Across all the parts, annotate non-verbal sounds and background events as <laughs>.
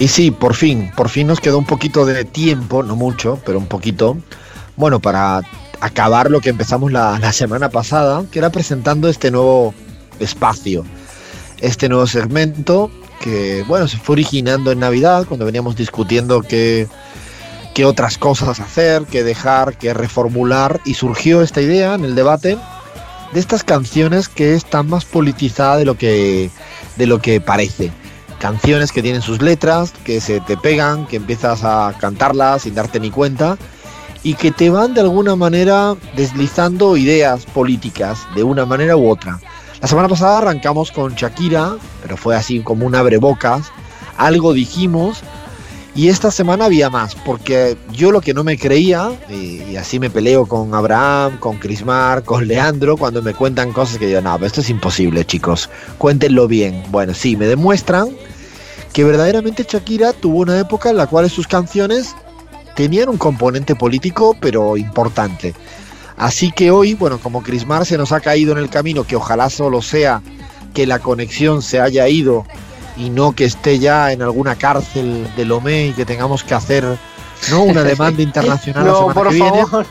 Y sí, por fin, por fin nos quedó un poquito de tiempo, no mucho, pero un poquito, bueno, para acabar lo que empezamos la, la semana pasada, que era presentando este nuevo espacio, este nuevo segmento que, bueno, se fue originando en Navidad, cuando veníamos discutiendo qué, qué otras cosas hacer, qué dejar, qué reformular, y surgió esta idea en el debate de estas canciones que están más politizadas de lo que, de lo que parece canciones que tienen sus letras, que se te pegan, que empiezas a cantarlas sin darte ni cuenta y que te van de alguna manera deslizando ideas políticas de una manera u otra. La semana pasada arrancamos con Shakira, pero fue así como un abrebocas, algo dijimos y esta semana había más, porque yo lo que no me creía, y, así me peleo con Abraham, con Crismar, con Leandro, cuando me cuentan cosas que yo, no, esto es imposible, chicos, cuéntenlo bien. Bueno, sí, me demuestran que verdaderamente Shakira tuvo una época en la cual sus canciones tenían un componente político, pero importante. Así que hoy, bueno, como Crismar se nos ha caído en el camino, que ojalá solo sea que la conexión se haya ido y no que esté ya en alguna cárcel de Lomé y que tengamos que hacer ¿no? una <laughs> demanda internacional la semana por que viene. favor.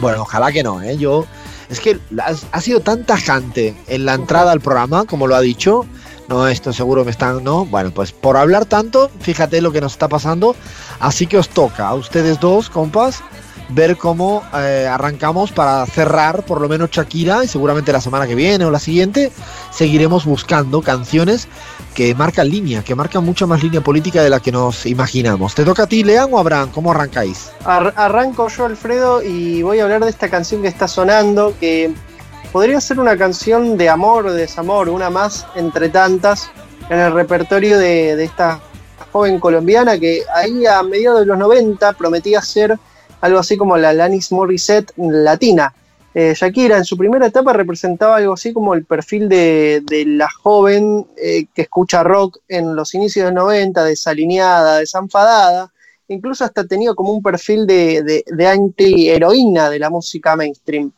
Bueno, ojalá que no, ¿eh? Yo, es que ha, ha sido tan tajante en la entrada al programa, como lo ha dicho. No, esto seguro me están, ¿no? Bueno, pues por hablar tanto, fíjate lo que nos está pasando. Así que os toca a ustedes dos, compas, ver cómo eh, arrancamos para cerrar por lo menos Shakira y seguramente la semana que viene o la siguiente seguiremos buscando canciones que marcan línea, que marcan mucha más línea política de la que nos imaginamos. ¿Te toca a ti, Lean o Abraham? ¿Cómo arrancáis? Ar- arranco yo, Alfredo, y voy a hablar de esta canción que está sonando, que podría ser una canción de amor o desamor, una más entre tantas, en el repertorio de, esta joven colombiana que ahí a mediados de los 90 prometía ser algo así como la Alanis Morissette latina. Eh, Shakira en su primera etapa representaba algo así como el perfil de, la joven eh, que escucha rock en los inicios de 90, desalineada, desenfadada, incluso hasta tenía como un perfil de anti-heroína de la música mainstream.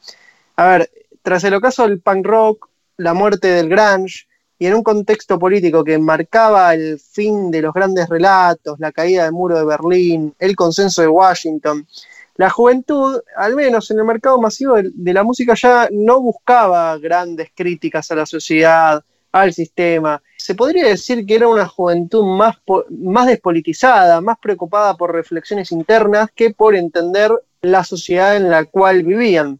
A ver, tras el ocaso del punk rock, la muerte del grunge, y en un contexto político que marcaba el fin de los grandes relatos, la caída del muro de Berlín, el consenso de Washington, la juventud, al menos en el mercado masivo de, la música, ya no buscaba grandes críticas a la sociedad, al sistema. Se podría decir que era una juventud más, más despolitizada, más preocupada por reflexiones internas que por entender la sociedad en la cual vivían.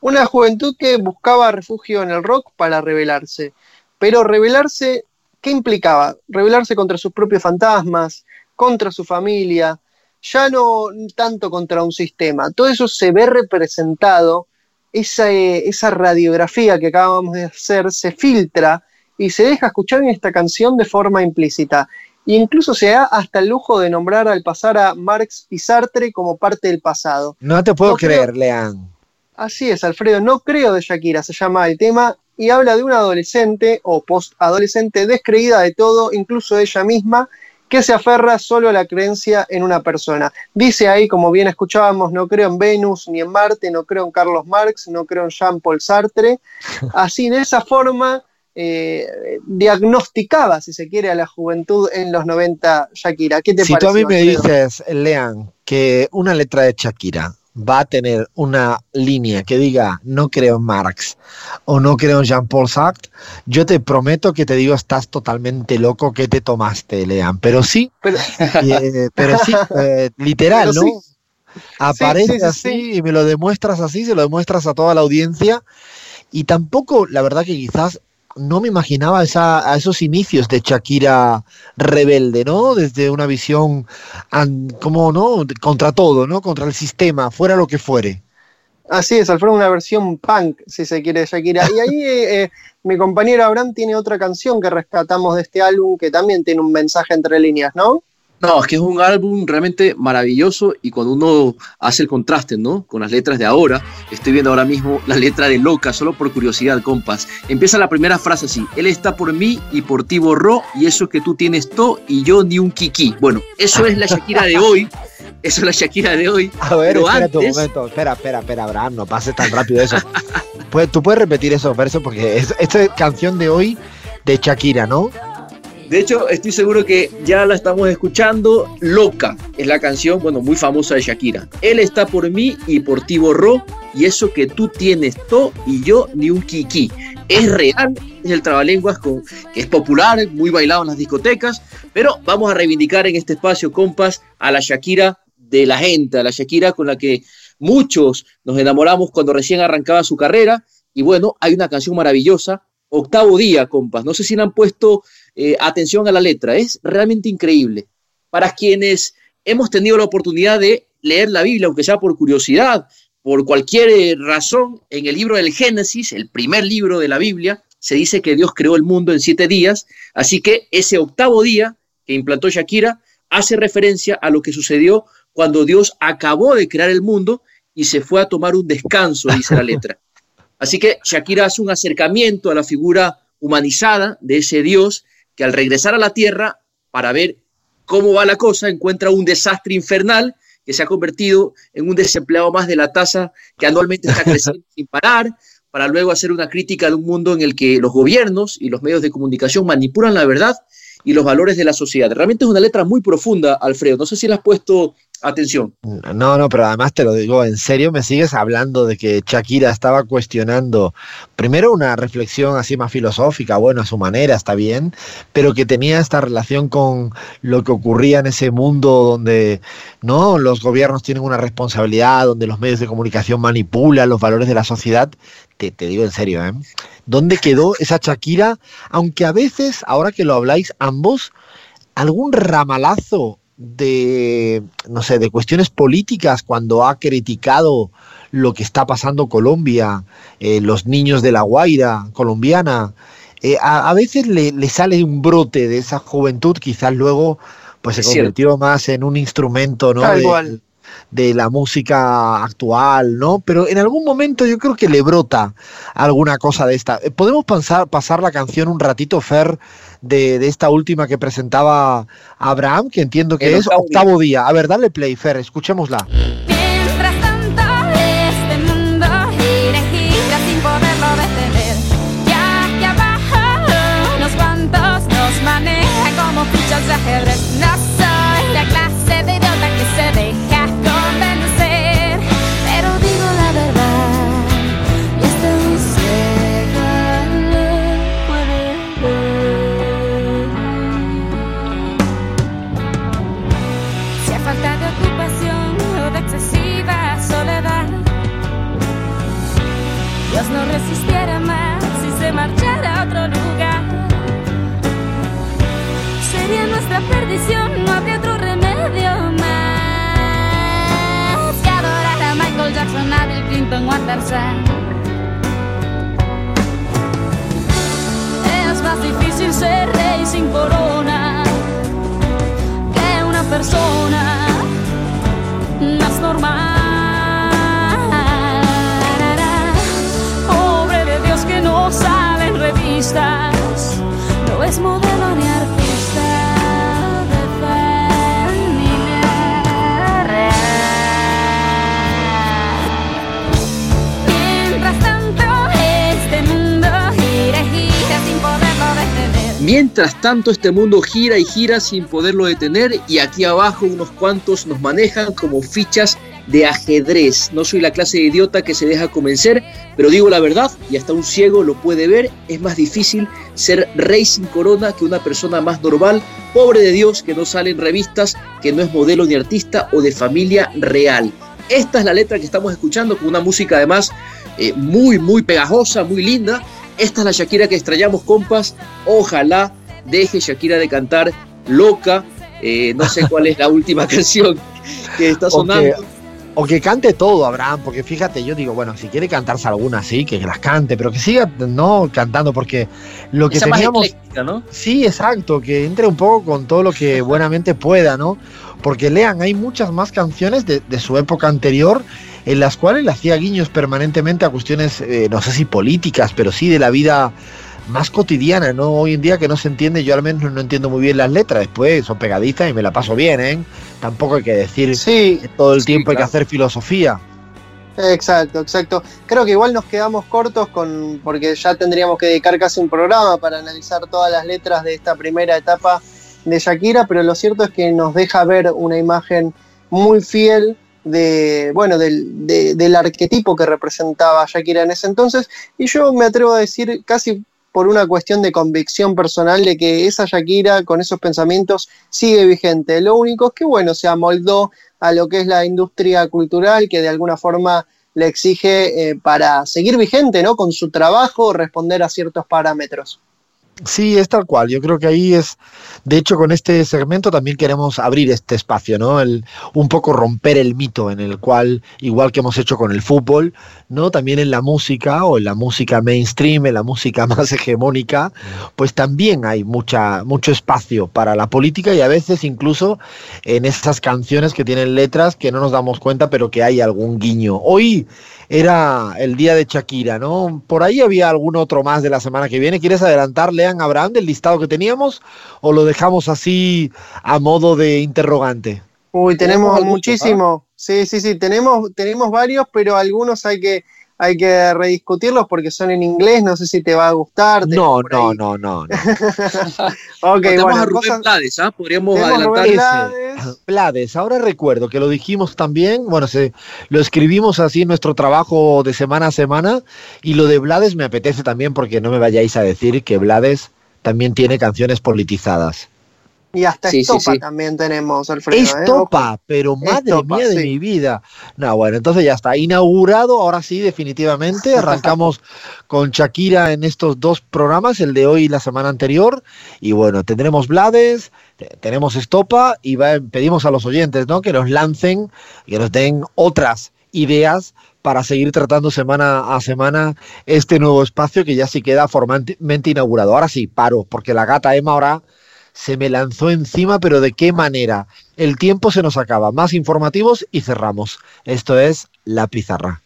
Una juventud que buscaba refugio en el rock para rebelarse. Pero rebelarse, ¿qué implicaba? Rebelarse contra sus propios fantasmas, contra su familia, ya no tanto contra un sistema. Todo eso se ve representado, esa, esa radiografía que acabamos de hacer se filtra y se deja escuchar en esta canción de forma implícita. E incluso se da hasta el lujo de nombrar al pasar a Marx y Sartre como parte del pasado. No te puedo no creer, creo... Así es, Alfredo, no creo de Shakira, se llama el tema, y habla de una adolescente o post-adolescente descreída de todo, incluso de ella misma, que se aferra solo a la creencia en una persona. Dice ahí, como bien escuchábamos, no creo en Venus ni en Marte, no creo en Carlos Marx, no creo en Jean-Paul Sartre. Así, de esa forma, eh, diagnosticaba, si se quiere, a la juventud en los 90 Shakira. ¿Qué te si parece? tú a mí me dices, Lean, que una letra de Shakira va a tener una línea que diga no creo en Marx o no creo en Jean-Paul Sartre, yo te prometo que te digo estás totalmente loco que te tomaste, Lean. Pero sí, <laughs> pero, eh, pero sí, <laughs> eh, literal, pero ¿no? Sí. Aparece sí, sí, así y me lo demuestras así, se lo demuestras a toda la audiencia. Y tampoco, la verdad que quizás no me imaginaba esa, a esos inicios de Shakira rebelde, ¿no? Desde una visión, como, ¿no? Contra todo, ¿no? Contra el sistema, fuera lo que fuere. Así es, Alfredo, una versión punk, si se quiere, de Shakira. Y ahí <laughs> eh, mi compañero Abraham tiene otra canción que rescatamos de este álbum que también tiene un mensaje entre líneas, ¿no? No, es que es un álbum realmente maravilloso y cuando uno hace el contraste, ¿no? Con las letras de ahora, estoy viendo ahora mismo la letra de Loca, solo por curiosidad, compas. Empieza la primera frase así, él está por mí y por ti borró y eso que tú tienes todo y yo ni un kiki. Bueno, eso es la Shakira de hoy, eso es la Shakira de hoy. A ver, pero espera antes... un momento, espera, espera, espera, Abraham, no pases tan rápido eso. <laughs> pues, Tú puedes repetir esos versos porque es, esta es canción de hoy de Shakira, ¿no? De hecho, estoy seguro que ya la estamos escuchando. Loca es la canción, bueno, muy famosa de Shakira. Él está por mí y por ti borró. Y eso que tú tienes todo y yo ni un kiki. Es real, es el trabalenguas que es popular, muy bailado en las discotecas. Pero vamos a reivindicar en este espacio, compas, a la Shakira de la gente, a la Shakira con la que muchos nos enamoramos cuando recién arrancaba su carrera. Y bueno, hay una canción maravillosa, Octavo Día, compas. No sé si le han puesto eh, atención a la letra, es realmente increíble. Para quienes hemos tenido la oportunidad de leer la Biblia, aunque sea por curiosidad, por cualquier eh, razón, en el libro del Génesis, el primer libro de la Biblia, se dice que Dios creó el mundo en siete días, así que ese octavo día que implantó Shakira hace referencia a lo que sucedió cuando Dios acabó de crear el mundo y se fue a tomar un descanso, dice la letra. <laughs> Así que Shakira hace un acercamiento a la figura humanizada de ese Dios que al regresar a la Tierra para ver cómo va la cosa, encuentra un desastre infernal que se ha convertido en un desempleado más de la tasa que anualmente está creciendo <laughs> sin parar, para luego hacer una crítica de un mundo en el que los gobiernos y los medios de comunicación manipulan la verdad y los valores de la sociedad. Realmente es una letra muy profunda, Alfredo. No sé si la has puesto Atención. No, no, pero además te lo digo en serio, me sigues hablando de que Shakira estaba cuestionando primero una reflexión así más filosófica, bueno, a su manera, está bien, pero que tenía esta relación con lo que ocurría en ese mundo donde no los gobiernos tienen una responsabilidad, donde los medios de comunicación manipulan los valores de la sociedad. Te, te digo en serio, ¿eh? ¿Dónde quedó esa Shakira? Aunque a veces, ahora que lo habláis ambos, algún ramalazo de, no sé, de cuestiones políticas cuando ha criticado lo que está pasando Colombia, eh, los niños de la Guaira colombiana. Eh, a, veces le, sale un brote de esa juventud, quizás luego pues se convirtió más en un instrumento ¿no? de, de, la música actual, ¿no? Pero en algún momento yo creo que le brota alguna cosa de esta. Eh, ¿Podemos pasar, pasar la canción un ratito, Fer? de, esta última que presentaba Abraham, que entiendo que es octavo día. A ver, dale play, Fer, escuchémosla. Mientras Es más difícil ser rey sin corona que una persona más normal. salen revistas, no es modelo Mientras tanto, este mundo gira y gira sin poderlo detener, y aquí abajo unos cuantos nos manejan como fichas de ajedrez. No soy la clase de idiota que se deja convencer, pero digo la verdad y hasta un ciego lo puede ver. Es más difícil ser rey sin corona que una persona más normal, pobre de Dios, que no sale en revistas, que no es modelo ni artista o de familia real. Esta es la letra que estamos escuchando con una música además eh, muy, muy pegajosa, muy linda. Esta es la Shakira que extrañamos, compas. Ojalá deje Shakira de cantar loca. Eh, no sé cuál es la última <laughs> canción que está sonando o que cante todo, Abraham, porque fíjate, yo digo, bueno, si quiere cantarse alguna, sí, que las cante, pero que siga no cantando, porque lo que teníamos. ¿no? Sí, exacto, que entre un poco con todo lo que <laughs> buenamente pueda, ¿no? Porque lean, hay muchas más canciones de, su época anterior en las cuales le hacía guiños permanentemente a cuestiones, eh, no sé si políticas, pero sí de la vida más cotidiana, ¿no? Hoy en día que no se entiende, yo al menos no entiendo muy bien las letras, después son pegadizas y me la paso bien, ¿eh? Tampoco hay que decir sí, todo el tiempo hay que hacer filosofía. Exacto, exacto. Creo que igual nos quedamos cortos con porque ya tendríamos que dedicar casi un programa para analizar todas las letras de esta primera etapa de Shakira, pero lo cierto es que nos deja ver una imagen muy fiel de, bueno, del, del arquetipo que representaba Shakira en ese entonces. Y yo me atrevo a decir casi por una cuestión de convicción personal de que esa Shakira con esos pensamientos sigue vigente. Lo único es que, bueno, se amoldó a lo que es la industria cultural que de alguna forma le exige eh, para seguir vigente, ¿no? Con su trabajo, responder a ciertos parámetros. Sí, es tal cual. Yo creo que ahí es, de hecho, con este segmento también queremos abrir este espacio, ¿no? El, un poco romper el mito en el cual, igual que hemos hecho con el fútbol, ¿no? También en la música o en la música mainstream, en la música <laughs> más hegemónica, pues también hay mucha, mucho espacio para la política y a veces incluso en esas canciones que tienen letras que no nos damos cuenta, pero que hay algún guiño. Hoy era el día de Shakira, ¿no? Por ahí había algún otro más de la semana que viene. ¿Quieres adelantar, Lean Abraham, del listado que teníamos o lo dejamos así a modo de interrogante? Uy, tenemos muchísimo. Sí, sí, sí, tenemos, tenemos varios, pero algunos hay que, hay que rediscutirlos porque son en inglés, no sé si te va a gustar. No, no, no, no, <laughs> no, ok, bueno, a Rubén Blades, ¿ah? Podríamos adelantar ese. Blades, ahora recuerdo que lo dijimos también, bueno, se, lo escribimos así en nuestro trabajo de semana a semana y lo de Blades me apetece también porque no me vayáis a decir que Blades también tiene canciones politizadas. Y hasta Estopa también tenemos, Alfredo. ¿eh? Estopa, pero madre mía de mi vida. No, bueno, entonces ya está inaugurado, ahora sí, definitivamente. <laughs> Arrancamos con Shakira en estos dos programas, el de hoy y la semana anterior. Y bueno, tendremos Blades, tenemos Estopa y pedimos a los oyentes ¿no? que nos lancen, que nos den otras ideas para seguir tratando semana a semana este nuevo espacio que ya sí queda formalmente inaugurado. Ahora sí, paro, porque la gata Emma ahora se me lanzó encima, pero ¿de qué manera? El tiempo se nos acaba. Más informativos y cerramos. Esto es La Pizarra.